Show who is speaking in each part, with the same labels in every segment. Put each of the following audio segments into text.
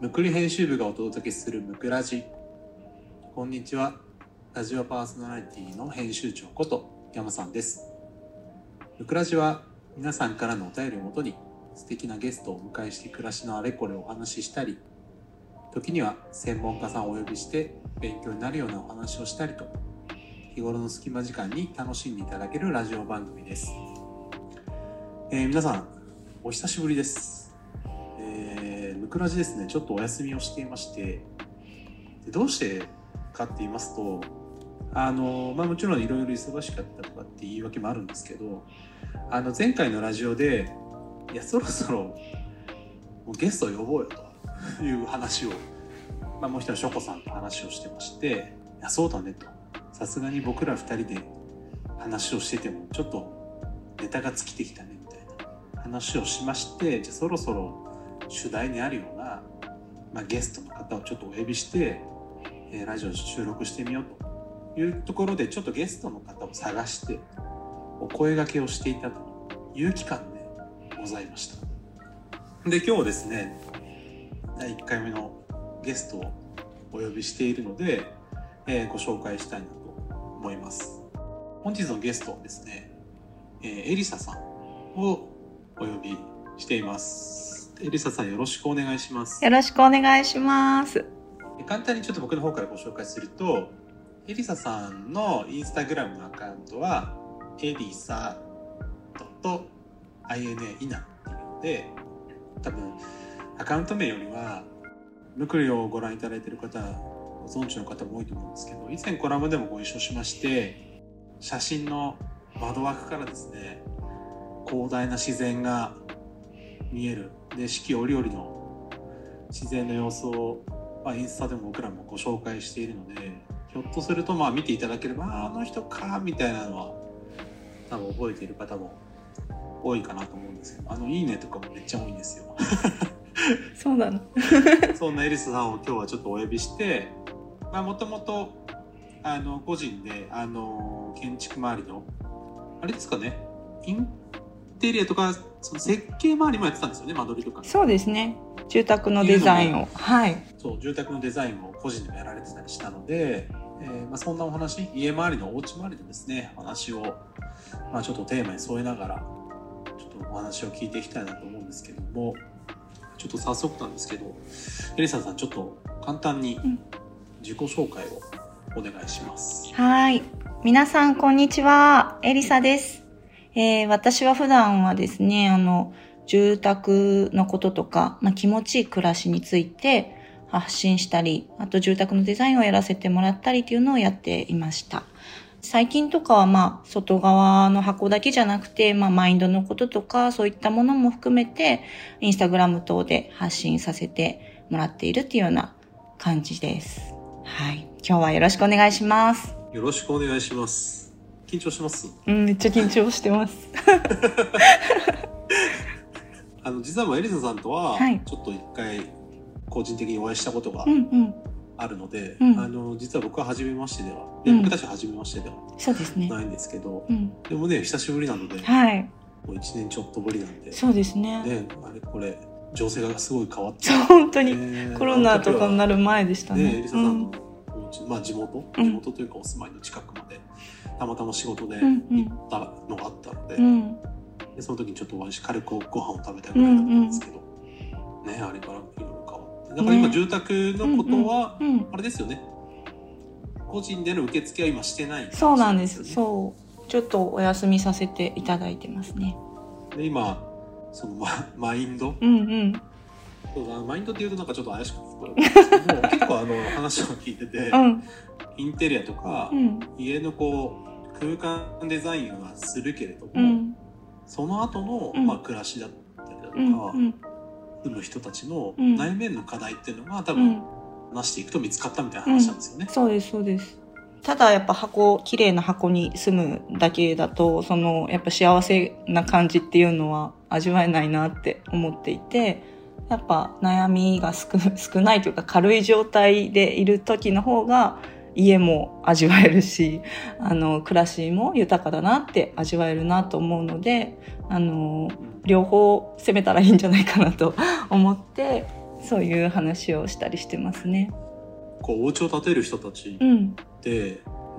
Speaker 1: むくり編集部がお届けするむくラジこんにちは。ラジオパーソナリティの編集長こと山さんです。むくラジは皆さんからのお便りをもとに素敵なゲストをお迎えして暮らしのあれこれをお話ししたり時には専門家さんをお呼びして勉強になるようなお話をしたりと日頃の隙間時間に楽しんでいただけるラジオ番組です、えー皆さんお久しぶりです。えー、ムクラジですね。ちょっとお休みをしていまして。でどうしてかって言いますとあのまあもちろんいろいろ忙しかったとかって言い訳もあるんですけどあの前回のラジオでいやそろそろもうゲスト呼ぼうよという話を、まあ、もう一人ショコさんと話をしてましていやそうだねと。さすがに僕ら二人で話をしててもちょっとネタが尽きてきたねみたいな話をしましてじゃあそろそろ主題にあるような、まあ、ゲストの方をちょっとお呼びして、えーラジオ収録してみようというところでちょっとゲストの方を探してお声掛けをしていたという期間でございました。で今日ですね第1回目のゲストをお呼びしているので、えーご紹介したいなと思います。本日のゲストはですね、えーエリサさんをお呼びしています。エリサさんよろしくお願いします
Speaker 2: よろしくお願いします。
Speaker 1: 簡単にちょっと僕の方からご紹介するとエリサさんのインスタグラムのアカウントはエリサ .ina イナっていうので多分アカウント名よりはムクリをご覧いただいている方ご存知の方も多いと思うんですけど以前コラムでもご一緒しまして写真の窓枠からですね広大な自然が見えるで四季折々の自然の様子をまあ、インスタでも僕らもご紹介しているのでひょっとするとまあ見ていただければああの人かみたいなのは多分覚えている方も多いかなと思うんですけどあの「いいね」とかもめっちゃ多いんですよ
Speaker 2: そうなの。
Speaker 1: そんなエリスさんを今日はちょっとお呼びしてもともとあの個人であの建築周りのあれですかねインテリアとかその設計周りもやってたんですよね間取りとか
Speaker 2: そうですね。住宅のデザインを。はい。
Speaker 1: そう住宅のデザインを個人でもやられてたりしたので、えーまあ、そんなお話家周りのお家周りのですねお話を、まあ、ちょっとテーマに添えながらちょっとお話を聞いていきたいなと思うんですけどもちょっと早速なんですけどエリサさんちょっと簡単に
Speaker 2: うん
Speaker 1: 自己紹介をお願いします。
Speaker 2: はい。皆さん、こんにちは。エリサです。えー私は普段はですね、あの、住宅のこととか、まあ、気持ちいい暮らしについて発信したり、あと住宅のデザインをやらせてもらったりっていうのをやっていました。最近とかはまあ、外側の箱だけじゃなくて、まあ、マインドのこととか、そういったものも含めて、インスタグラム等で発信させてもらっているっていうような感じです。はい。今日はよろしくお願いします。
Speaker 1: よろしくお願いします。緊張します？
Speaker 2: うん、めっちゃ緊張してます。
Speaker 1: あの実はもうエリサさんとは
Speaker 2: はい
Speaker 1: ちょっと一回個人的にお会いしたことが
Speaker 2: うんうん。
Speaker 1: あるので、
Speaker 2: うん
Speaker 1: あの実は僕は初めましてでは、で
Speaker 2: うん
Speaker 1: 僕たちは初めましてでは
Speaker 2: そうですね。
Speaker 1: ないんですけど、
Speaker 2: うん。
Speaker 1: でもね久しぶりなので、も
Speaker 2: はい。
Speaker 1: う1年ちょっとぶりなんで
Speaker 2: そうですね。
Speaker 1: ねあれこれ情勢がすごい変わって
Speaker 2: 本当に。
Speaker 1: ね
Speaker 2: コロナとかになる前でした
Speaker 1: ねエ
Speaker 2: ね。
Speaker 1: リサさんのまあ地元？
Speaker 2: うん
Speaker 1: 地元というかお住まいの近くまでたまたま仕事で
Speaker 2: うんうん
Speaker 1: 行ったのがあったので,、
Speaker 2: うん。うん。
Speaker 1: でその時にちょっとお会いし軽くご飯を食べたぐらいだったんですけど、ねあれからいろいろ変わってだから今
Speaker 2: ね
Speaker 1: 住宅のことは、
Speaker 2: うんうん。
Speaker 1: あれですよね個人での受付は今してない
Speaker 2: そうなんです。そう。ちょっとお休みさせていただいてますね。
Speaker 1: で今そのママインド？
Speaker 2: うんうん。
Speaker 1: そうだマインドっていうとなんかちょっと怪しく聞こえるんですけど 結構あの話を聞いてて、
Speaker 2: うん。
Speaker 1: インテリアとか、
Speaker 2: うん。
Speaker 1: 家のこう空間デザインはするけれども、
Speaker 2: うん。
Speaker 1: その後の、
Speaker 2: うん
Speaker 1: まあ、暮らしだったりだとか、
Speaker 2: うん。うん。
Speaker 1: 住む人たちの
Speaker 2: うん
Speaker 1: 内面の課題っていうのが多分
Speaker 2: うん。
Speaker 1: 話していくと見つかったみたいな話なんですよね。
Speaker 2: そうです、そうです。ただやっぱ箱、綺麗な箱に住むだけだと、その、やっぱ幸せな感じっていうのは味わえないなって思っていて、やっぱ悩みが少少ないというか軽い状態でいる時の方が家も味わえるし、あの、暮らしも豊かだなって味わえるなと思うので、あの、両方攻めたらいいんじゃないかなと 思って、そういう話をしたりしてますね。
Speaker 1: こうお家を建てる人たち
Speaker 2: うん、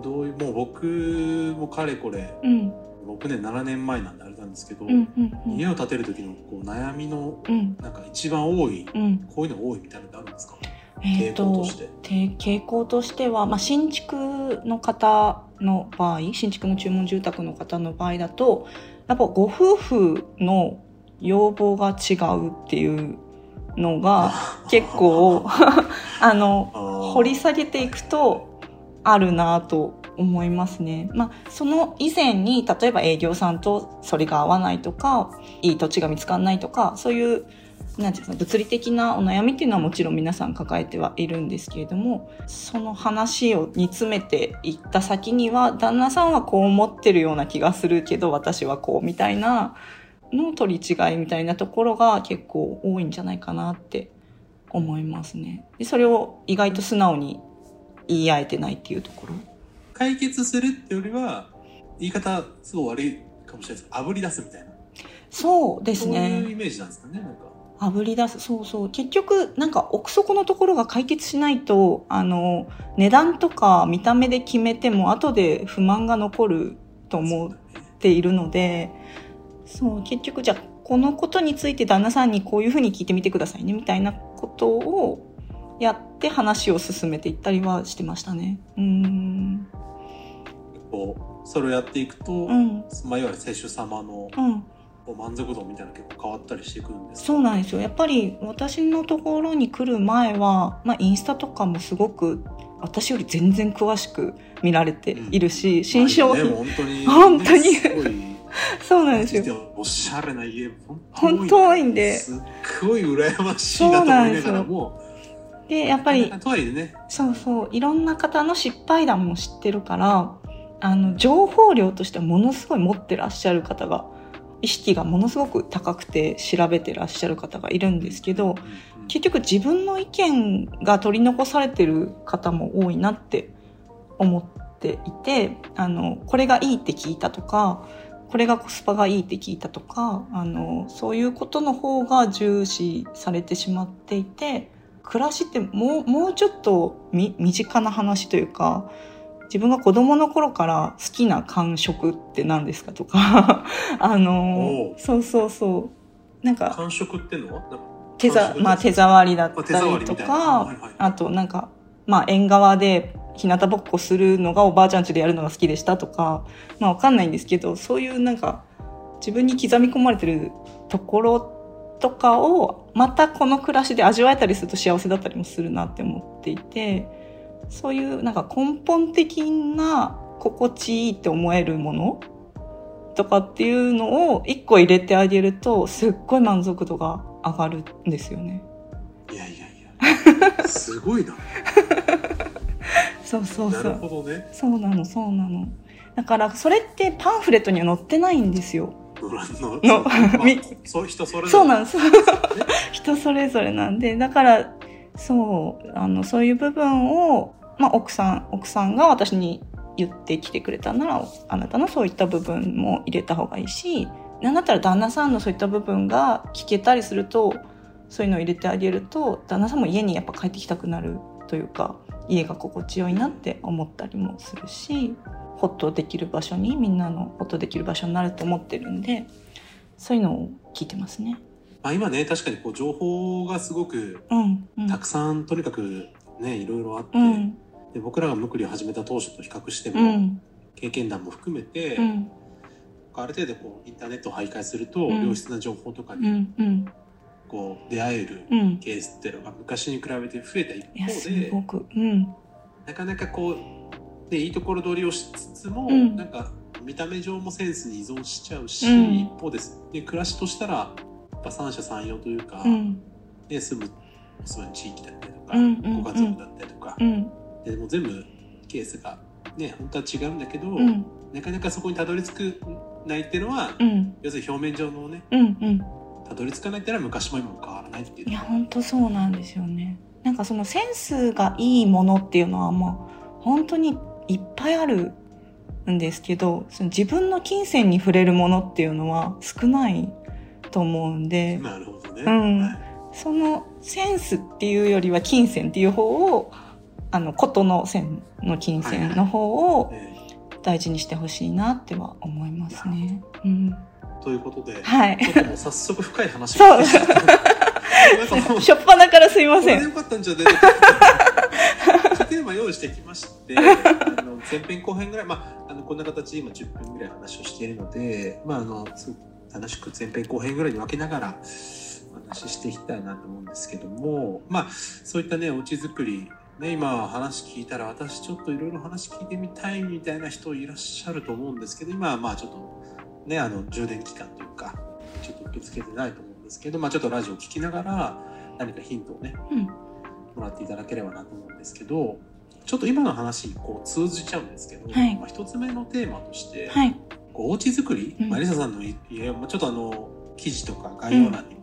Speaker 1: どういうもう僕もかれこれ
Speaker 2: うん、
Speaker 1: 6年7年前なんであれなんですけど、
Speaker 2: うん、うん、うん。
Speaker 1: 家を建てる時のこう悩みの
Speaker 2: うん、
Speaker 1: なんか一番多い
Speaker 2: うん。
Speaker 1: こういうの多いみたいなのってあるんですか？
Speaker 2: えっ、
Speaker 1: 傾向
Speaker 2: と傾向としては、まあ、新築の方の場合新築の注文住宅の方の場合だとやっぱご夫婦の要望が違うっていうのが 結構 あの掘り下げていくとあるなと思いますね。まあ、その以前に例えば営業さんとそれが合わないとかいい土地が見つかんないとかそういうなんていうか物理的なお悩みっていうのはもちろん皆さん抱えてはいるんですけれどもその話を煮詰めていった先には旦那さんはこう思ってるような気がするけど私はこうみたいなの取り違いみたいなところが結構多いんじゃないかなって思いますね。でそれを意外と素直に言い合えてないっていうところ？
Speaker 1: 解決するってよりは言い方すごい悪いかもしれないですけど炙り出すみたいな
Speaker 2: そうです
Speaker 1: そういう
Speaker 2: ね。
Speaker 1: イメージなんですかねなんか
Speaker 2: 炙り出す。そうそう。結局、なんか奥底のところが解決しないと、あの、値段とか見た目で決めても後で不満が残ると思っているので、そう、結局じゃあ、このことについて旦那さんにこういうふうに聞いてみてくださいね、みたいなことをやって話を進めていったりはしてましたね。うーん。
Speaker 1: こうそれをやっていくと、
Speaker 2: うん。
Speaker 1: まあ、いわゆる接種様の
Speaker 2: うん。
Speaker 1: こう満足度みたいなの結構変わったりしてくるんですか？
Speaker 2: そうなんですよ。やっぱり私のところに来る前は、まあインスタとかもすごく私より全然詳しく見られているし、新商
Speaker 1: ね、
Speaker 2: 品、
Speaker 1: もう本当に。
Speaker 2: 本当に。
Speaker 1: すごい。
Speaker 2: そうなんですよ。
Speaker 1: おしゃれな家
Speaker 2: 本当多いんで。す
Speaker 1: っごい羨ましいなと思いながらも。
Speaker 2: で、やっぱり、
Speaker 1: とはいえね。
Speaker 2: そうそう、いろんな方の失敗談も知ってるから、あの、情報量としてはものすごい持ってらっしゃる方が、意識がものすごく高くて調べてらっしゃる方がいるんですけど、結局自分の意見が取り残されてる方も多いなって思っていて、あの、これがいいって聞いたとか、これがコスパがいいって聞いたとか、あの、そういうことの方が重視されてしまっていて、暮らしってもう、もうちょっとみ身近な話というか、自分が子供の頃から好きな感触って何ですかとか、あの、そうそうそう。なんか、
Speaker 1: 感触ってのは？
Speaker 2: 手まあ手触りだった
Speaker 1: り
Speaker 2: りとか
Speaker 1: はいはい、
Speaker 2: あとなんか、まあ縁側で日向ぼっこするのがおばあちゃん家でやるのが好きでしたとか、まあわかんないんですけど、そういうなんか自分に刻み込まれてるところとかをまたこの暮らしで味わえたりすると幸せだったりもするなって思っていて、そういうなんか根本的な心地いいって思えるもの？とかっていうのを一個入れてあげるとすっごい満足度が上がるんですよね。
Speaker 1: いやいやいやすごいな
Speaker 2: そうそう
Speaker 1: なる
Speaker 2: そう。
Speaker 1: ほどね
Speaker 2: そうなの、そうなの。だから、それってパンフレットには載ってないんですよ。
Speaker 1: の？
Speaker 2: の
Speaker 1: まあ
Speaker 2: み
Speaker 1: そう人それぞれ
Speaker 2: そうなんです。人それぞれなんで、だから、そう、あの、そういう部分を、まあ、奥さん、奥さんが私に言ってきてくれたなら、あなたのそういった部分も入れた方がいいし、なんだったら旦那さんのそういった部分が聞けたりすると、そういうのを入れてあげると、旦那さんも家にやっぱ帰ってきたくなるというか、家が心地よいなって思ったりもするし、ホッとできる場所に、みんなのホッとできる場所になると思ってるんで、そういうのを聞いてますね。
Speaker 1: まあ、今ね確かにこう情報がすごく
Speaker 2: うん、うん。
Speaker 1: たくさんとにかくねいろいろあって、
Speaker 2: うん、
Speaker 1: で僕らがムクリを始めた当初と比較しても、
Speaker 2: うん、
Speaker 1: 経験談も含めて、
Speaker 2: うん、
Speaker 1: ある程度こうインターネットを徘徊すると、
Speaker 2: うん。
Speaker 1: 良質な情報とかにこう出会える
Speaker 2: うん。
Speaker 1: ケースっていうのが昔に比べて増えた一方でなかなかこうでいいところ取りをしつつも、
Speaker 2: うん。
Speaker 1: なんか見た目上もセンスに依存しちゃうし、
Speaker 2: うん。
Speaker 1: 一方ですで暮らしとしたらやっぱ三者三様というか、
Speaker 2: うん、
Speaker 1: で住むお住まいの地域だったりとか、
Speaker 2: うんうん
Speaker 1: ご家族だったりとか、
Speaker 2: うん、
Speaker 1: でもう全部ケースがね本当は違うんだけど、
Speaker 2: うん、
Speaker 1: なかなかそこにたどり着くないっていうのは、
Speaker 2: うん、
Speaker 1: 要するに表面上のね
Speaker 2: うん、うん。
Speaker 1: たどり着かないっていうのは昔も今も変わらないっていう。
Speaker 2: いや、本当そうなんですよね。なんかそのセンスがいいものっていうのはまあ、本当にいっぱいあるんですけど、その自分の金銭に触れるものっていうのは少ないと思うんで、
Speaker 1: なるほどね、
Speaker 2: うん。
Speaker 1: はい
Speaker 2: そのセンスっていうよりは金銭っていう方を、あの、ことの線の金銭の方を
Speaker 1: え
Speaker 2: 大事にしてほしいなっては思いますね。うん。
Speaker 1: ーということで、
Speaker 2: はい。
Speaker 1: ちょっともう早速深い話が来てしまった
Speaker 2: しょっぱなからすいません。
Speaker 1: よかったんじゃないか とテーマ用意してきましてあの前編後編ぐらい、まあ、あのこんな形で今10分ぐらい話をしているので、まあ、あのすごく楽しく前編後編ぐらいに分けながらお話ししていきたいなと思うんですけども、まあ、そういったねお家作りね、今話聞いたら私ちょっといろいろ話聞いてみたいみたいな人いらっしゃると思うんですけど今はまあちょっとねあの充電期間というかちょっと受け付けてないと思うんですけど、まあ、ちょっとラジオ聞きながら何かヒントをね
Speaker 2: うん。
Speaker 1: もらっていただければなと思うんですけどちょっと今の話にこう通じちゃうんですけど、
Speaker 2: はい
Speaker 1: まあ、一つ目のテーマとして、
Speaker 2: はい。
Speaker 1: こうお家作り、
Speaker 2: うん
Speaker 1: まあ、エリサさんの家まあちょっとあの記事とか概要欄に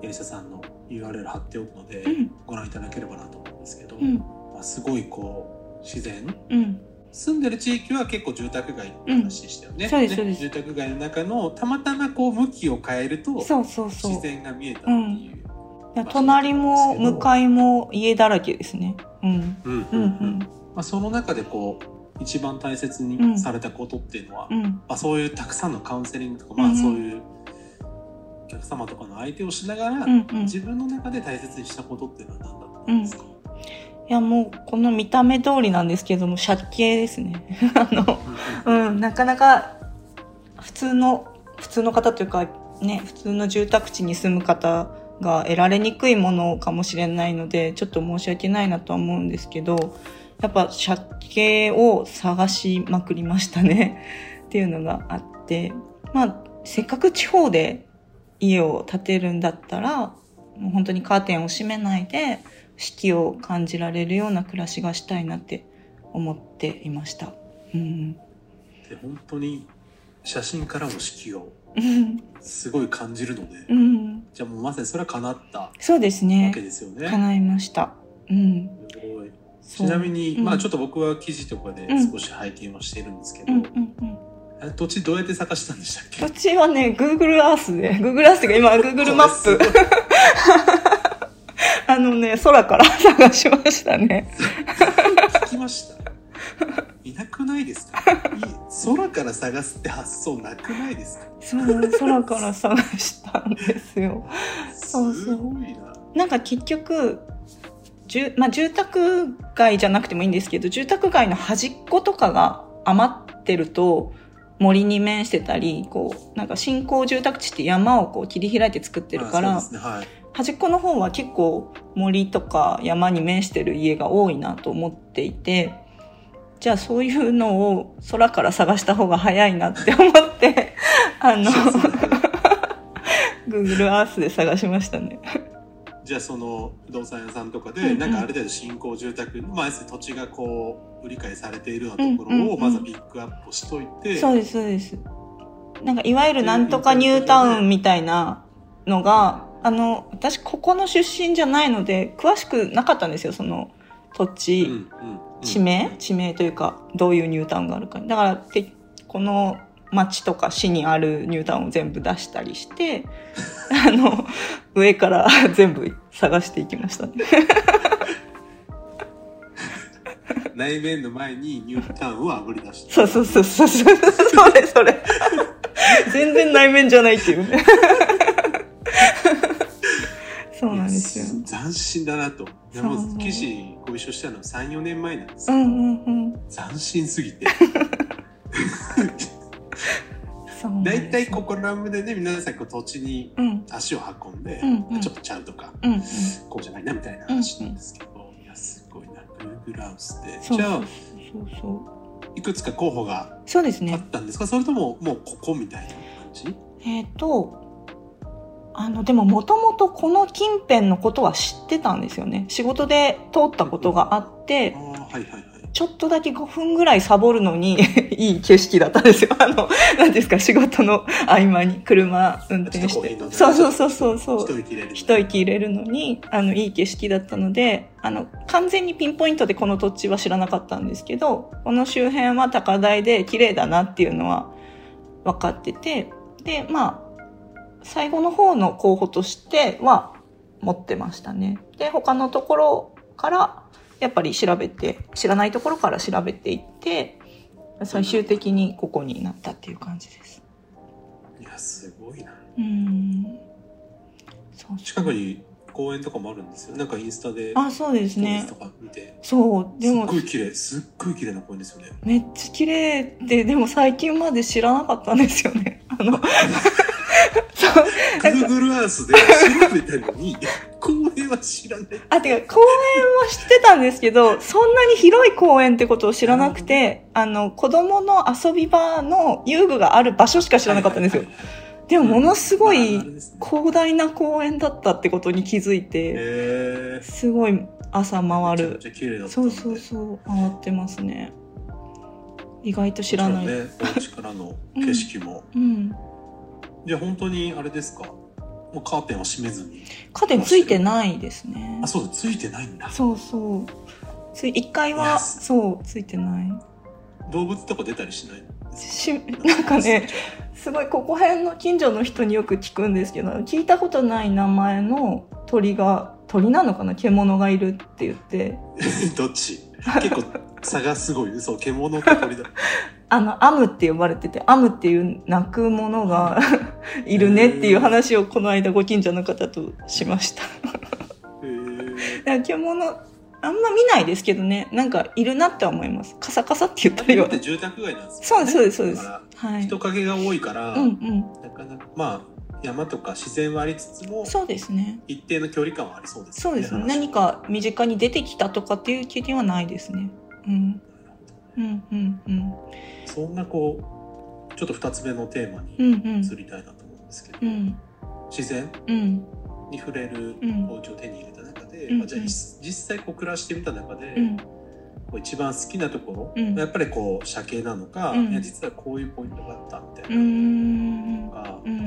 Speaker 1: もエリサさんの URL 貼っておくので、
Speaker 2: うん。
Speaker 1: ご覧いただければなと思うんですけど、
Speaker 2: うん。
Speaker 1: まあ、すごいこう自然
Speaker 2: うん。
Speaker 1: 住んでる地域は結構住宅街って話でしたよね,、
Speaker 2: うんそうですそうです
Speaker 1: 住宅街の中のたまたまこう向きを変えると
Speaker 2: そうそうそう。
Speaker 1: 自然が見えたっていう。
Speaker 2: いや隣も向かいも家だらけですね。うん。
Speaker 1: うん
Speaker 2: うんうん。
Speaker 1: まあ、その中でこう一番大切
Speaker 2: うん
Speaker 1: にされたことっていうのは、
Speaker 2: うん。
Speaker 1: まあ、そういうたくさんのカウンセリングとか、まあ、そういうお客様とかの相手をしながら、
Speaker 2: うんうん。
Speaker 1: 自分の中で大切にしたことっていうのは何だったんですか、
Speaker 2: いやもうこの見た目通りなんですけども借景ですね。あの、うん、なかなか普通の、普通の方というかね、普通の住宅地に住む方が得られにくいものかもしれないので、ちょっと申し訳ないなとは思うんですけど、やっぱ借景を探しまくりましたね。っていうのがあって、まあ、せっかく地方で家を建てるんだったら、もう本当にカーテンを閉めないで、四季を感じられるような暮らしがしたいなって思っていました。うん。
Speaker 1: で本当に写真からも四季を
Speaker 2: うん。
Speaker 1: すごい感じるので、
Speaker 2: うん。
Speaker 1: じゃあもうまさにそれは叶ったわ
Speaker 2: そうですね
Speaker 1: け。ですよね。
Speaker 2: 叶いました。うん。
Speaker 1: すごいちなみに、
Speaker 2: うん
Speaker 1: まあちょっと僕は記事とかで
Speaker 2: うん
Speaker 1: 少し拝見をしているんですけど、
Speaker 2: うんうんうん。
Speaker 1: あ土地どうやって探したんでしたっけ？
Speaker 2: 土地はね、Google Earth で、Google Earth が今 Google マップあのね、空から 探しましたね。
Speaker 1: 聞きました。いなくないですか？い空から探すって発想なくないですか？
Speaker 2: そう、空から探したんですよ。そう
Speaker 1: いな。
Speaker 2: なんか結局、住まあ、住宅街じゃなくてもいいんですけど、住宅街の端っことかが余ってると、森に面してたり、こう、なんか新興住宅地って山をこう切り開いて作ってるから、
Speaker 1: ねはい
Speaker 2: 端っこの方は結構森とか山に面してる家が多いなと思っていて、じゃあそういうのを空から探した方が早いなって思って、あの、Google Earth で探しましたね。
Speaker 1: じゃあその不動産屋さんとかで、
Speaker 2: うんうん
Speaker 1: なんかある程度新興住宅の、まあ、土地がこう売り買いされているようなとこ
Speaker 2: うんうんうん
Speaker 1: ろをまずピックアップしといて、
Speaker 2: そうです、そうです。なんかいわゆるなんとかニュータウンみたいなのが、あの、私ここの出身じゃないので、詳しくなかったんですよ、その土地。
Speaker 1: うんうんうん
Speaker 2: 地名？地名というか、どういうニュータウンがあるか。だから、てこの町とか市にあるニュータウンを全部出したりして、あの、上から 全部探していきましたね。
Speaker 1: 内面の前にニュータウンをあぶり出して
Speaker 2: そうそうそうそうそう。それそれ。全然内面じゃないっていうね。そうなんですよ。
Speaker 1: 斬新だなと記事ご一緒したのは34年前なんですけど、
Speaker 2: うんうんうん。
Speaker 1: 斬新すぎて大体ここら辺でね皆さんこう土地に
Speaker 2: うん
Speaker 1: 足を運んで、
Speaker 2: うんうん
Speaker 1: ちょっとちゃうとか
Speaker 2: うんうん。
Speaker 1: こうじゃないなみたいな話なんですけど、いやすごいな Google ハウスでじゃあ
Speaker 2: そうそう。
Speaker 1: いくつか候補があっ。たんですか？それとももうここみたいな感じ？
Speaker 2: えっ、と、あの、でももともとこの近辺のことは知ってたんですよね。仕事で通ったことがあって
Speaker 1: あ、あはいはいはい
Speaker 2: ちょっとだけ5分ぐらいサボるのに いい景色だったんですよ。あの、何ですか、仕事の合間に車運転してそうそうそうそうそう。
Speaker 1: 一息入れる
Speaker 2: 一息入れるのに、あの、いい景色だったので、あの、完全にピンポイントでこの土地は知らなかったんですけど、この周辺は高台で綺麗だなっていうのは分かってて、で、まあ、最後の方の候補としては、持ってましたね。で、他のところから、やっぱり調べて、知らないところから調べていって、最終的にここになったっていう感じです。
Speaker 1: いやすごいな
Speaker 2: うん。そう
Speaker 1: 近くに公園とかもあるんですよなんかインスタで
Speaker 2: あ、そうですね。
Speaker 1: とか見て
Speaker 2: そう、ですも
Speaker 1: っごい綺麗すっごい綺麗な公園ですよね
Speaker 2: めっちゃ綺麗って、でも最近まで知らなかったんですよね。あの。
Speaker 1: Google Earth で調べたのに公園は知らない
Speaker 2: あ、てか、公園は知ってたんですけど、そんなに広い公園ってことを知らなくて、あの、子供の遊び場の遊具がある場所しか知らなかったんですよ。でも、ものすご
Speaker 1: まあ
Speaker 2: い広大な公園だったってことに気づいて、
Speaker 1: へ
Speaker 2: すごい朝
Speaker 1: ー
Speaker 2: 回る。そうそうそう、回ってますね。意外と知らない。
Speaker 1: ねお家からの景色も、
Speaker 2: うん。
Speaker 1: じゃあ本当にあれですか？もうカーテンは閉めずに。
Speaker 2: カーテンついてないですね。
Speaker 1: あ。そうだついてないんだ。
Speaker 2: そうそう。つい、1階は、そう、ついてない。
Speaker 1: 動物とか出たりしない？の
Speaker 2: し、なんかね、すごいここ辺の近所の人によく聞くんですけど聞いたことない名前の鳥が鳥なのかな？獣がいるって言って。
Speaker 1: どっち？結構差がすごい。そう獣と鳥だ
Speaker 2: あのアムって呼ばれててアムっていう鳴くものが いるねっていう話をこの間ご近所の方としました。だから獣あんま見ないですけどね。なんかいるなって思います。カサカサって言ったりは。
Speaker 1: だって住宅街なんです
Speaker 2: そう
Speaker 1: よ、
Speaker 2: ですそうですそうです。はい。
Speaker 1: 人影が多いから、
Speaker 2: うんうん。
Speaker 1: なかなかまあ山とか自然はありつつも
Speaker 2: そうですね。
Speaker 1: 一定の距離感はありそうです
Speaker 2: そうですね。
Speaker 1: 話
Speaker 2: 何か身近に出てきたとかっていう経験はないですね。うんうんうんうん。
Speaker 1: そんなこうちょっと2つ目のテーマ
Speaker 2: うん
Speaker 1: に
Speaker 2: うん。
Speaker 1: 移りたいなと思うんですけど、
Speaker 2: うん。
Speaker 1: 自然
Speaker 2: うん。
Speaker 1: に触れる
Speaker 2: うん。
Speaker 1: お家を手に入れた中で、
Speaker 2: うん
Speaker 1: まあ、じゃあ実実際こう暮らしてみた中で、
Speaker 2: うん。
Speaker 1: こう一番好きなところ、
Speaker 2: うん。
Speaker 1: やっぱりこう車系なのか、
Speaker 2: うん。
Speaker 1: いや実はこういうポイントがあったみた
Speaker 2: う
Speaker 1: いな
Speaker 2: ん
Speaker 1: のが
Speaker 2: うん。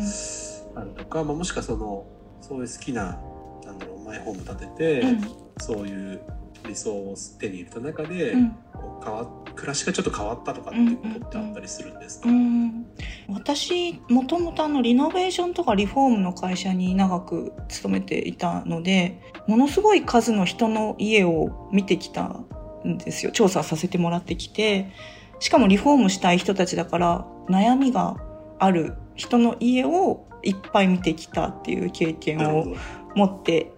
Speaker 1: あるとか、まあ、もしくはそのそういう好きななんだろうマイホーム建てて、
Speaker 2: うん。
Speaker 1: そういう理想を手に入れた中で、
Speaker 2: うん
Speaker 1: こう変わ暮らしがちょっと変わったとかってことってあったりするんですか、
Speaker 2: うん。私もともとあのリノベーションとかリフォームの会社に長く勤めていたのでものすごい数の人の家を見てきたんですよ。調査させてもらってきてしかもリフォームしたい人たちだから悩みがある人の家をいっぱい見てきたっていう経験を持って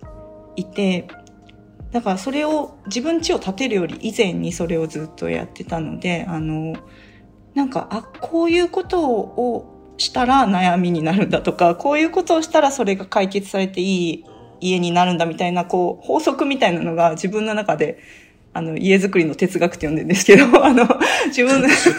Speaker 2: いてだからそれを自分家を建てるより以前にそれをずっとやってたので、あの、なんか、あ、こういうことをしたら悩みになるんだとか、こういうことをしたらそれが解決されていい家になるんだみたいな、こう、法則みたいなのが自分の中で、あの、家づくりの哲学って呼んでるんですけど、あの、自分の
Speaker 1: ち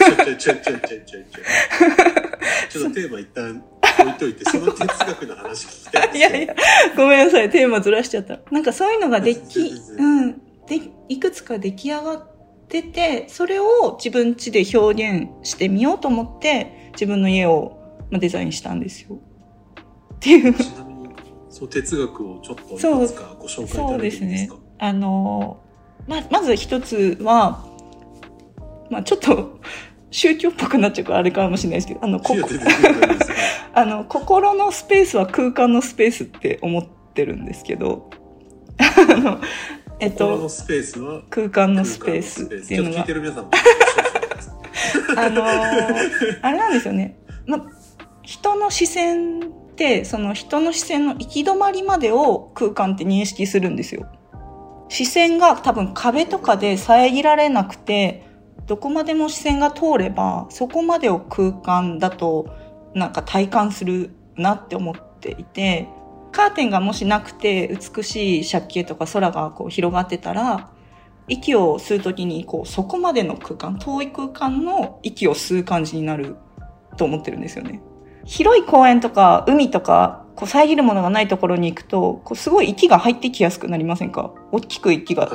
Speaker 1: ょっとテーマ一旦置いといてその哲学の話聞きたい
Speaker 2: いやいや、ごめんなさい、テーマずらしちゃった。なんかそういうのができ、うん、で、いくつか出来上がってて、それを自分家で表現してみようと思って、自分の家をまあデザインしたんですよ。っていう。
Speaker 1: ちなみにその哲学をちょっといくつかご紹介いただいていいですか？
Speaker 2: あの、ま、まず一つは、まあちょっと、宗教っぽくなっちゃうからあれかもしれないですけど、あの、こ あの、心のスペースは空間のスペースって思ってるんですけど、あの、えっと空間のスペースっていうのが
Speaker 1: ちょっと聞いて、る皆さんも
Speaker 2: あのーあれなんですよね。ま、人の視線って、その人の視線の行き止まりまでを空間って認識するんですよ。視線が多分壁とかで遮られなくて、どこまでも視線が通れば、そこまでを空間だと、なんか体感するなって思っていて、カーテンがもしなくて美しい借景とか空がこう広がってたら、息を吸うときに、こう、そこまでの空間、遠い空間の息を吸う感じになると思ってるんですよね。広い公園とか海とか、こう遮るものがないところに行くと、こうすごい息が入ってきやすくなりませんか？大きく息が。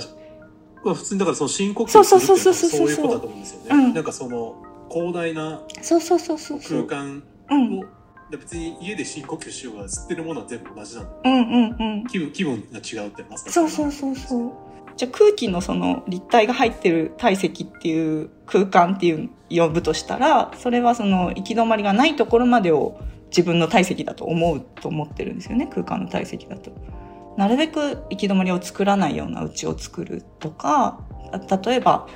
Speaker 1: まあ普通にだからその深呼吸するっていうのはそういうことだと思うんですよね、
Speaker 2: うん
Speaker 1: なんかその広大な
Speaker 2: そうそうそうそうそう。
Speaker 1: 空間
Speaker 2: うん。
Speaker 1: をで別に家で深呼吸しようが吸ってるものは全部同じなんで
Speaker 2: うんうんうん。
Speaker 1: 気分気分が違うってまさに
Speaker 2: そうそうそうそう。じゃあ空気のその立体が入ってる体積っていう空間っていう呼ぶとしたら、それはその行き止まりがないところまでを自分の体積だと思うと思ってるんですよね、空間の体積だと。なるべく行き止まりを作らないような家を作るとか、例えば、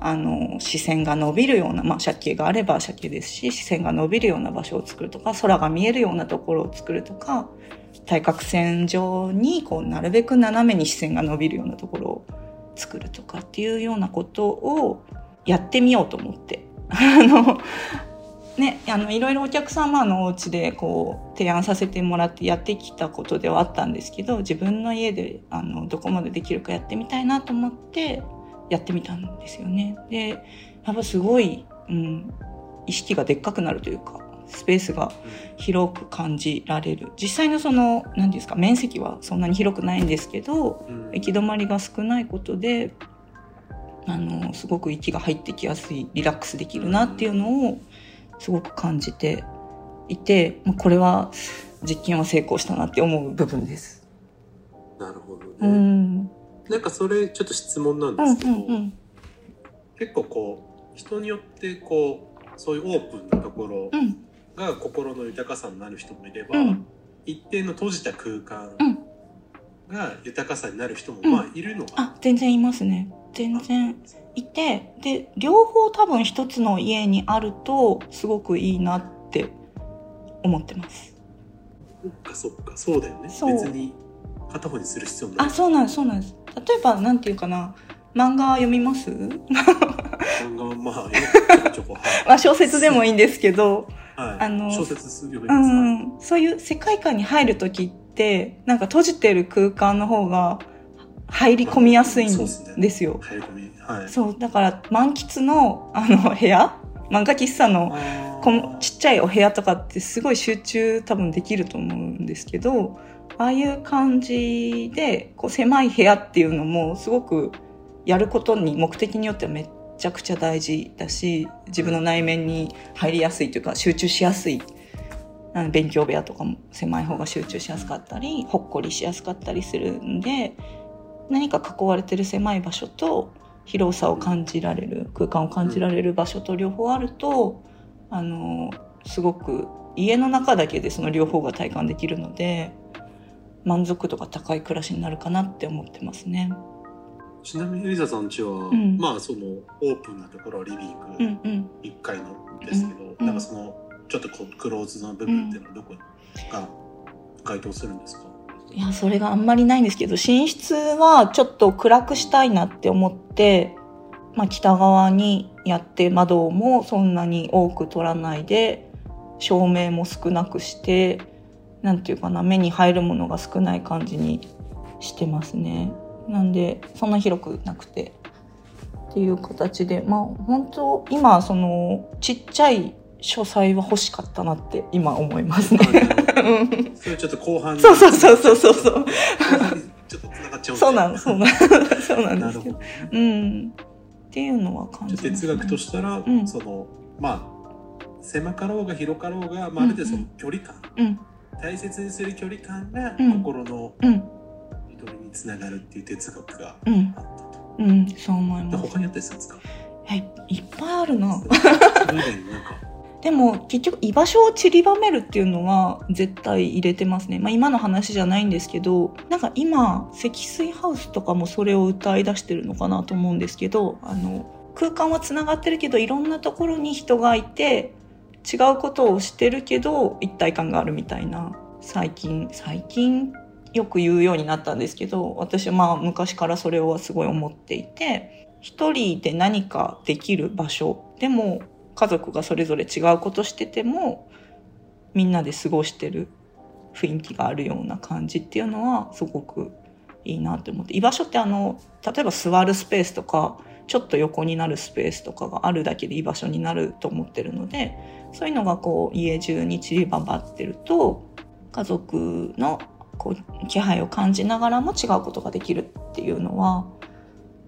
Speaker 2: あの、視線が伸びるような、まあ、借景があれば借景ですし、視線が伸びるような場所を作るとか、空が見えるようなところを作るとか、対角線上に、こう、なるべく斜めに視線が伸びるようなところを作るとかっていうようなことをやってみようと思って。あの、ね、あの、いろいろお客様のお家でこう、提案させてもらってやってきたことではあったんですけど、自分の家で、あの、どこまでできるかやってみたいなと思って、やってみたんですよね。で、やっぱすごい、うん、意識がでっかくなるというか、スペースが広く感じられる。実際のその、何ですか、面積はそんなに広くないんですけど、行き止まりが少ないことで、あの、すごく息が入ってきやすい、リラックスできるなっていうのを、すごく感じていて、これは実験は成功したなって思う部分です。
Speaker 1: なるほどね。うん。なんかそれちょっと質問なんですけど、うんうんうん、結構こう人によってこうそういうオープンなところが心の豊かさになる人もいれば、うん、一定の閉じた空間が豊かさになる人もまあいるのかな、
Speaker 2: うん、あ全然いますね。全然いてで両方多分一つの家にあるとすごくいいなって思ってます。
Speaker 1: そっかそっか。そうだよね。別に片方にする必要
Speaker 2: ない。あそうなんですそうなんです。例えばなんていうかな漫画読みます？漫
Speaker 1: 画はまあ
Speaker 2: まあ小説でもいいんですけど、
Speaker 1: はい、あの小説読み
Speaker 2: ます、うん、そういう世界観に入る時ってなんか閉じてる空間の方が入り込みやすいんですよ。
Speaker 1: 入り込み。はい、
Speaker 2: そうだから満喫のあの部屋？漫画喫茶のこのちっちゃいお部屋とかってすごい集中多分できると思うんですけどああいう感じで、こう狭い部屋っていうのもすごくやることに目的によってはめちゃくちゃ大事だし、自分の内面に入りやすいというか集中しやすい。勉強部屋とかも狭い方が集中しやすかったり、ほっこりしやすかったりするんで、何か囲われてる狭い場所と広さを感じられる、空間を感じられる場所と両方あると、あの、すごく家の中だけでその両方が体感できるので、満足度が高い暮らしになるかなって思ってますね。
Speaker 1: ちなみにエリザさんちは、うん、まあそのオープンなところはリビング1階のですけど、うん。うん、なんかそのちょっとこうクローズの部分っていうのはどこが該当するんですか、
Speaker 2: いやそれがあんまりないんですけど寝室はちょっと暗くしたいなって思って、まあ、北側にやって窓もそんなに多く取らないで照明も少なくしてなんていうかな、目に入るものが少ない感じにしてますね。なんで、そんな広くなくて。っていう形で、まあ本当今、その、ちっちゃい書斎は欲しかったなって今思いますね。
Speaker 1: それちょっと後半
Speaker 2: そうそうそうそうそうそう。
Speaker 1: ちょっと繋がっちゃう
Speaker 2: そうなの、そうなの。そうなんですけど。うん。っていうのは感じます、
Speaker 1: ね、哲学としたら、うん、その、まあ、狭かろうが広かろうが、まあ、ある程度その距離感。うん大切にする距離感が心のゆとりにつながるっていう哲学があったと。
Speaker 2: うん、うん、そう思います。
Speaker 1: 他にあったりするんですか？
Speaker 2: はい、いっぱいあるな。でも結局居場所を散りばめるっていうのは絶対入れてますね。まあ今の話じゃないんですけど、なんか今、積水ハウスとかもそれを歌い出してるのかなと思うんですけど、あの、空間は繋がってるけどいろんなところに人がいて、違うことをしてるけど一体感があるみたいな最近最近よく言うようになったんですけど私はまあ昔からそれはすごい思っていて一人で何かできる場所でも家族がそれぞれ違うことしててもみんなで過ごしてる雰囲気があるような感じっていうのはすごくいいなって思って。居場所ってあの例えば座るスペースとかちょっと横になるスペースとかがあるだけで居場所になると思ってるのでそういうのがこう家中に散りばばってると家族のこう気配を感じながらも違うことができるっていうのは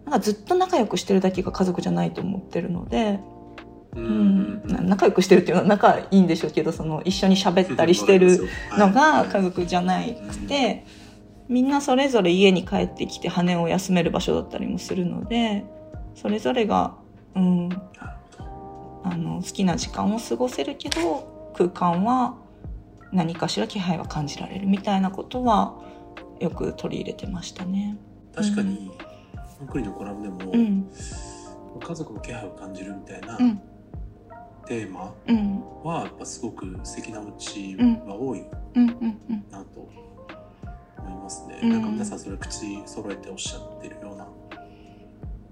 Speaker 2: なんかずっと仲良くしてるだけが家族じゃないと思ってるので、うん、仲良くしてるっていうのは仲いいんでしょうけどその一緒に喋ったりしてるのが家族じゃなくて、みんなそれぞれ家に帰ってきて羽を休める場所だったりもするのでそれぞれが、うん、あの好きな時間を過ごせるけど空間は何かしら気配は感じられるみたいなことはよく取り入れてましたね。
Speaker 1: 確かに、コンクリのコラムでも、
Speaker 2: うん、
Speaker 1: 家族の気配を感じるみたいな
Speaker 2: うん、
Speaker 1: テーマ
Speaker 2: うん、
Speaker 1: はやっぱすごく素敵なお家が多い。なと思いますね、
Speaker 2: うん。
Speaker 1: なんか皆さんそれ口揃えておっしゃってるような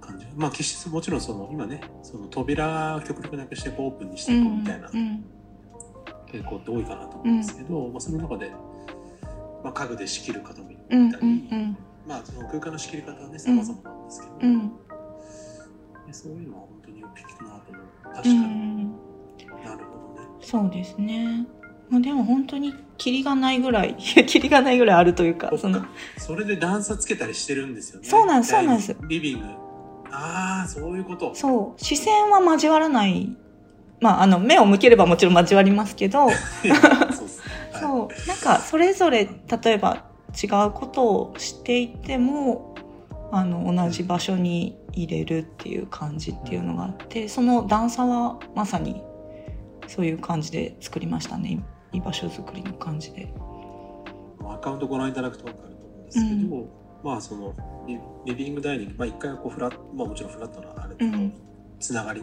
Speaker 1: 感じ。まあ決してもちろんその今ねその扉極力なくしてオープンにしていこうみたいな
Speaker 2: うん、
Speaker 1: 傾向って多いかなと思うんですけど、まあ、その中で、まあ、家具で仕切る方もいた
Speaker 2: うん、
Speaker 1: り、まあその空間の仕切り方はね様々なんですけど、
Speaker 2: うん、
Speaker 1: でそういうのは本当によく聞くなと思う。確か
Speaker 2: う
Speaker 1: に、
Speaker 2: そうですね。まあ、でも本当にキリがないぐらい、キリがないぐらいあるというか、その、
Speaker 1: それで段差つけたりしてるんですよね。
Speaker 2: そうなんですそうなんです。
Speaker 1: リビング。ああそういうこと。
Speaker 2: そう、視線は交わらない。まあ、あの、目を向ければもちろん交わりますけど、
Speaker 1: そうはい。
Speaker 2: そう、なんか、それぞれ、例えば違うことをしていても、あの、同じ場所に入れるっていう感じっていうのがあって、その段差はまさに、そういう感じで作りましたね。居場所作りの感じで。
Speaker 1: アカウントご覧いただくと分かると思うんですけど、まあそのリリビングダイニング、まあ、一回こうフラット、まあ、もちろんフラットなあれだけど、
Speaker 2: うん
Speaker 1: つながり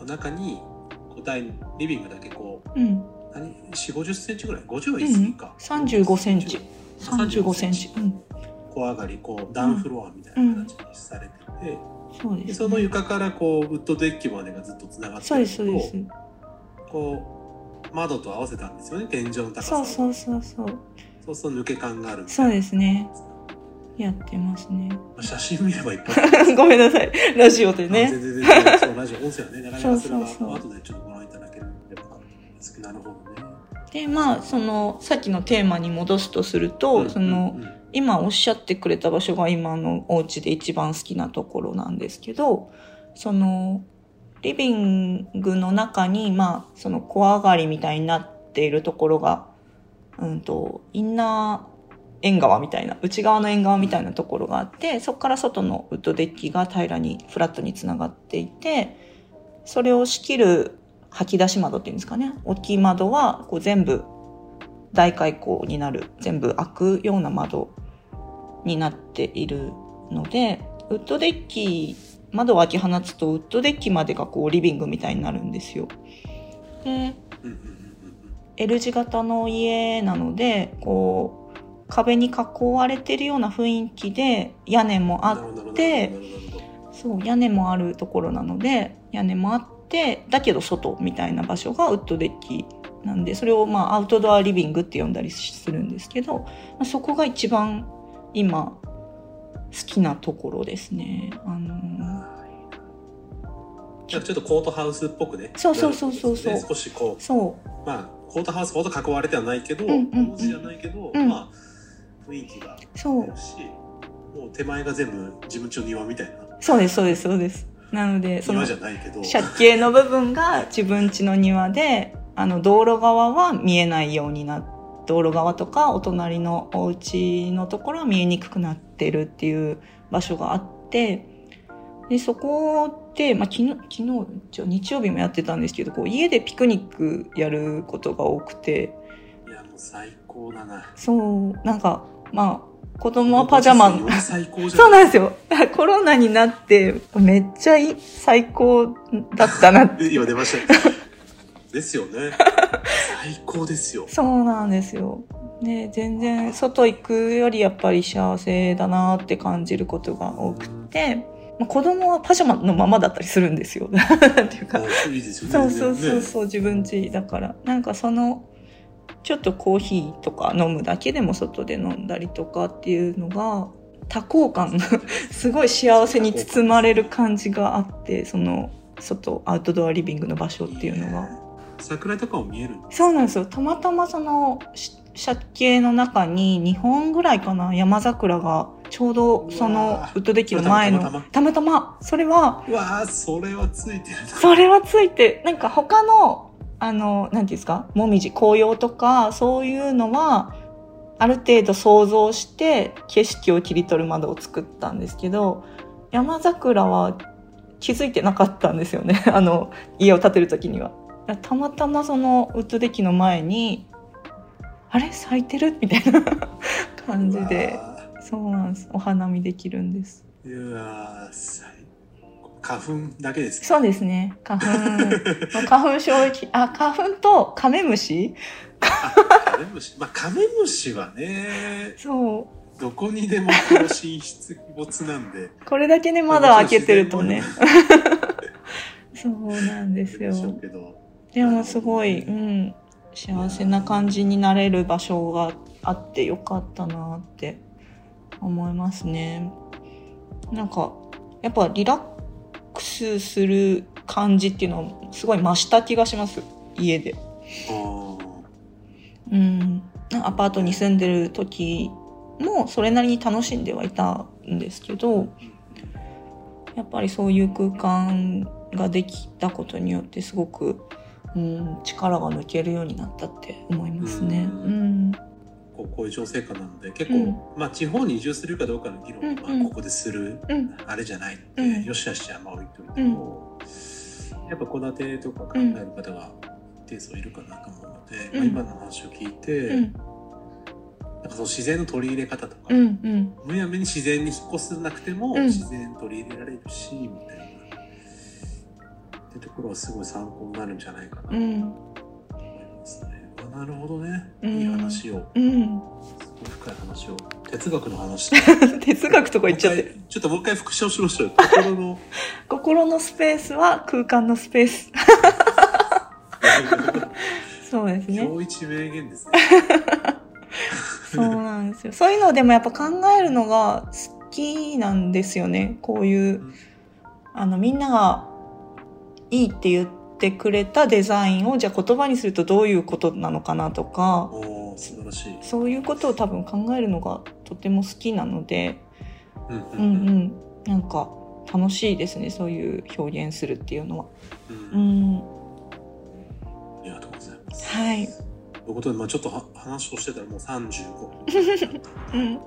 Speaker 1: の中にこうリビングだけこう
Speaker 2: うん。
Speaker 1: 何？4 5 0センチぐらい？50は言い過ぎか、
Speaker 2: 35センチ。35センチ。うん。
Speaker 1: 小上がりこうダウンフロアみたいな形にされてて、
Speaker 2: そうです、ね。
Speaker 1: でその床からこうウッドデッキまでがずっとつながってる
Speaker 2: そうです、そうです。
Speaker 1: こう窓と合わせたんですよね天井の高さを
Speaker 2: そうそうそうそう。
Speaker 1: そうすると抜け感がある
Speaker 2: そうですね。やってますね。
Speaker 1: 写真見ればいっぱい
Speaker 2: ごめんなさい。ラジオでね。
Speaker 1: あ全然全然そうラジオ音声はねなかなかそれは
Speaker 2: そうそうそう
Speaker 1: 後でちょっとご覧いただければなるほどね
Speaker 2: で、まあ、その、さっきのテーマに戻すとすると、その、
Speaker 1: うんうん
Speaker 2: 今おっしゃってくれた場所が今のお家で一番好きなところなんですけど、その、リビングの中に、まあ、その小上がりみたいになっているところが、うんと、インナー縁側みたいな、内側の縁側みたいなところがあって、そこから外のウッドデッキが平らに、フラットにつながっていて、それを仕切る吐き出し窓っていうんですかね。大きい窓は、こう全部大開口になる、全部開くような窓になっているので、ウッドデッキ、窓を開き放つとウッドデッキまでがこうリビングみたいになるんですよ。で、L 字型の家なので、こう、壁に囲われてるような雰囲気で屋根もあってそう、屋根もあるところなので、屋根もあって、だけど外みたいな場所がウッドデッキなんで、それをまあアウトドアリビングって呼んだりするんですけど、そこが一番今好きなところですね。あの
Speaker 1: ちょっとコートハウスっぽくね。
Speaker 2: そうそうそうそうそう。
Speaker 1: ね少しこ
Speaker 2: ーそう、
Speaker 1: うまあコートハウスほど囲われてはないけど、
Speaker 2: うんうん
Speaker 1: じゃないけど、
Speaker 2: うん。
Speaker 1: まあ雰囲気が
Speaker 2: そう
Speaker 1: ある、しもう手前が全部自分家の庭みたいな。
Speaker 2: そうです、そうです、そうです。なので、その
Speaker 1: 庭じゃないけど。
Speaker 2: 借景の部分が自分家の庭で、あの、道路側は見えないようにな道路側とかお隣のお家のところは見えにくくなってるっていう場所があって、で、そこで、まあ、昨日、昨日、日曜日もやってたんですけど、こう、家でピクニックやることが多くて、
Speaker 1: いやもう最高だな。
Speaker 2: そう、なんか、まあ、子供はパジャマ、
Speaker 1: より最高じゃん。
Speaker 2: そうなんですよ。コロナになって、めっちゃ最高だったなっ
Speaker 1: 今出ました。ですよね。最高ですよ。
Speaker 2: そうなんですよ。で、全然外行くよりやっぱり幸せだなって感じることが多くて、まあ、子供はパジャマのままだったりするんですよ。なんていうか。そうそうそう
Speaker 1: う
Speaker 2: そう、自分家だから。なんかその、ちょっとコーヒーとか飲むだけでも外で飲んだりとかっていうのが、多幸感、すごい幸せに包まれる感じがあって、その、外、アウトドアリビングの場所っていうのが。
Speaker 1: 桜とかも見える
Speaker 2: そうなんですよ。たまたまその、し借景の中に2本ぐらいかな、山桜が、ちょうどそのウッドデッキの前の、
Speaker 1: たまたま。
Speaker 2: それは、
Speaker 1: うわあそれはついてるな。
Speaker 2: それはついて、なんか他の、あの、なんていうんですか、もみじ、紅葉とか、そういうのは、ある程度想像して景色を切り取る窓を作ったんですけど、山桜は気づいてなかったんですよね。あの、家を建てる時には。たまたまそのウッドデッキの前に、あれ？咲いてる？みたいな感じ
Speaker 1: う
Speaker 2: で。
Speaker 1: わ
Speaker 2: そうなんです。お花見できるんです。
Speaker 1: ーうわー最高。花粉だけですね
Speaker 2: そうですね。花粉。まあ花粉症あ花粉とカメムシ？
Speaker 1: あカメムシ？まあカメムシはね
Speaker 2: そう。
Speaker 1: どこにでも殺し出没なんで。
Speaker 2: これだけね窓開けてるとね。そうなんですよ。
Speaker 1: で
Speaker 2: もすごい、うん、幸せな感じになれる場所があってよかったなって思いますね。なんか、やっぱリラックスする感じっていうのはすごい増した気がします。家で。うん。アパートに住んでる時もそれなりに楽しんではいたんですけど、やっぱりそういう空間ができたことによってすごく、うん、力が抜けるようになったって思いますね。
Speaker 1: う
Speaker 2: うん。
Speaker 1: こうこういう情勢下なので結構、
Speaker 2: うん
Speaker 1: まあ地方に移住するかどうかの議論は、まあ、ここでする
Speaker 2: うん。
Speaker 1: あれじゃないって、
Speaker 2: うん
Speaker 1: よしあしはまあ置いといても、やっぱ戸建てとか考える方が一定数いるかなと思うので、
Speaker 2: うん
Speaker 1: まあ、今の話を聞いて、
Speaker 2: うん。
Speaker 1: なんかその自然の取り入れ方とか、
Speaker 2: うん。うん。
Speaker 1: むやみに自然に引っ越さなくても、
Speaker 2: うん
Speaker 1: 自然取り入れられるしみたいなってところはすごい参考になるんじゃないかな
Speaker 2: うん。
Speaker 1: なるほどね、
Speaker 2: うん
Speaker 1: いい話を
Speaker 2: うん。
Speaker 1: 深い話を哲学の話
Speaker 2: 哲学とか言っちゃって
Speaker 1: ちょっともう一回復唱しましょうよ心の
Speaker 2: 心のスペースは空間のスペース。そうですね。
Speaker 1: 今日一名言ですね。
Speaker 2: そうなんですよ。そういうのでもやっぱ考えるのが好きなんですよね。こういう
Speaker 1: うん、
Speaker 2: あの、みんながいいって言ってくれたデザインを、じゃあ言葉にするとどういうことなのかなとか、
Speaker 1: 素晴らしい。
Speaker 2: そういうことを多分考えるのがとても好きなので、
Speaker 1: うんう
Speaker 2: うんうん。なんか楽しいですね。そういう表現するっていうのは。
Speaker 1: う
Speaker 2: うんん。
Speaker 1: ありがとうございます。
Speaker 2: はい。
Speaker 1: ということで、まあ、ちょっとは話をしてたらもう35分。
Speaker 2: うん。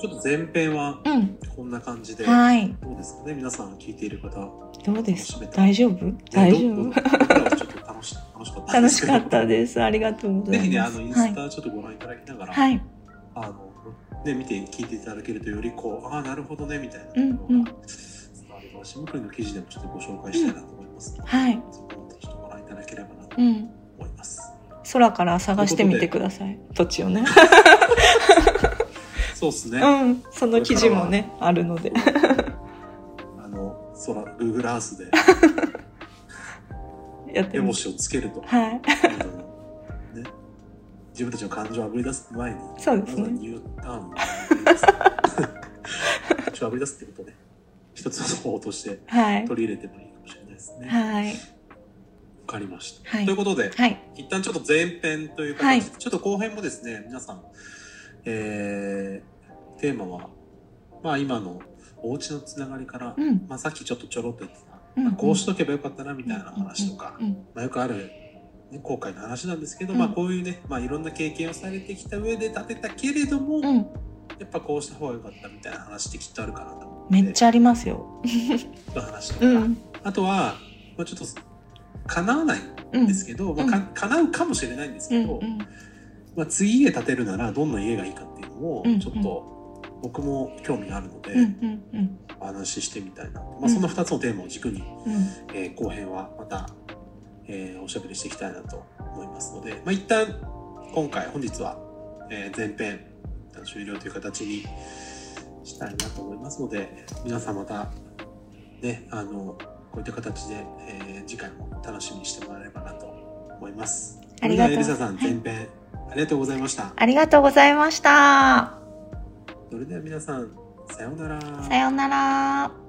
Speaker 1: ちょっと前編は
Speaker 2: うん。
Speaker 1: こんな感じで、
Speaker 2: はい。
Speaker 1: どうですかね皆さん聞いている方。
Speaker 2: どうです？大丈夫？大丈夫？
Speaker 1: 楽し楽しかったんですけど
Speaker 2: 楽しかったです。ありがとうございます。
Speaker 1: ぜひね、あの、イン
Speaker 2: はい
Speaker 1: ス。タちょっとご覧いただきながら、
Speaker 2: はい。
Speaker 1: あの、ね、見て聞いていただけるとよりこう、ああ、なるほどね、みたいなとこ
Speaker 2: うん
Speaker 1: ろ
Speaker 2: うん
Speaker 1: が伝わりますし、向こうの記事でもちょっとご紹介したいなと思いますので、
Speaker 2: はい。
Speaker 1: そこもちょっとご覧いただければなと
Speaker 2: うん。
Speaker 1: 思います。
Speaker 2: 空から探してみてください。土地をね。
Speaker 1: そうですね。
Speaker 2: うん。その記事もね、あるので。
Speaker 1: あの、空、Google Earth で、
Speaker 2: やって。
Speaker 1: 目星をつけると、
Speaker 2: はい。
Speaker 1: ね、自分たちの感情をあぶり出す前に、
Speaker 2: そうですね。
Speaker 1: まずはニューターンをあぶり出す。感情をあぶり出すってことね、一つの方法として
Speaker 2: はい。
Speaker 1: 取り入れてもいいかもしれないですね。
Speaker 2: はい。
Speaker 1: わかりました。
Speaker 2: はい
Speaker 1: ということで、
Speaker 2: はい。
Speaker 1: 一旦ちょっと前編という形で、
Speaker 2: はい
Speaker 1: ちょっと後編もですね、皆さん、えー、テーマは、まあ今のお家のつながりから、
Speaker 2: うん。
Speaker 1: まあさっきちょっとちょろっと言ってた、
Speaker 2: うん
Speaker 1: まあこうしとけばよかったなみたいな話とか、
Speaker 2: うん。
Speaker 1: まあよくある、ね、後悔の話なんですけど、
Speaker 2: うん
Speaker 1: まあこういうね、まあいろんな経験をされてきた上で立てたけれども、
Speaker 2: うん。
Speaker 1: やっぱこうした方がよかったみたいな話ってきっとあるかなと思って。
Speaker 2: めっちゃありますよ。
Speaker 1: ゃ話とか、
Speaker 2: うん。
Speaker 1: あとは、まあちょっと、叶わない
Speaker 2: うんん
Speaker 1: ですけど、まあか、叶うかもしれないんです
Speaker 2: うん。
Speaker 1: けど、
Speaker 2: うん。
Speaker 1: まあ、次家建てるならどんな家がいいかっていうのを
Speaker 2: うん
Speaker 1: ちょっと僕も興味があるので。お話ししてみたいな、まあ、
Speaker 2: うん
Speaker 1: その2つのテーマを軸に、
Speaker 2: うん。
Speaker 1: えー後編はまた、えーおしゃべりしていきたいなと思いますので、まあ、一旦今回本日は、えー前編終了という形にしたいなと思いますので皆さんまたねあのこういった形で、えー次回も楽しみにしてもらえればなと思います。ありがとうございました。
Speaker 2: ありがとうございました。
Speaker 1: それでは皆さん、さようなら。
Speaker 2: さようなら。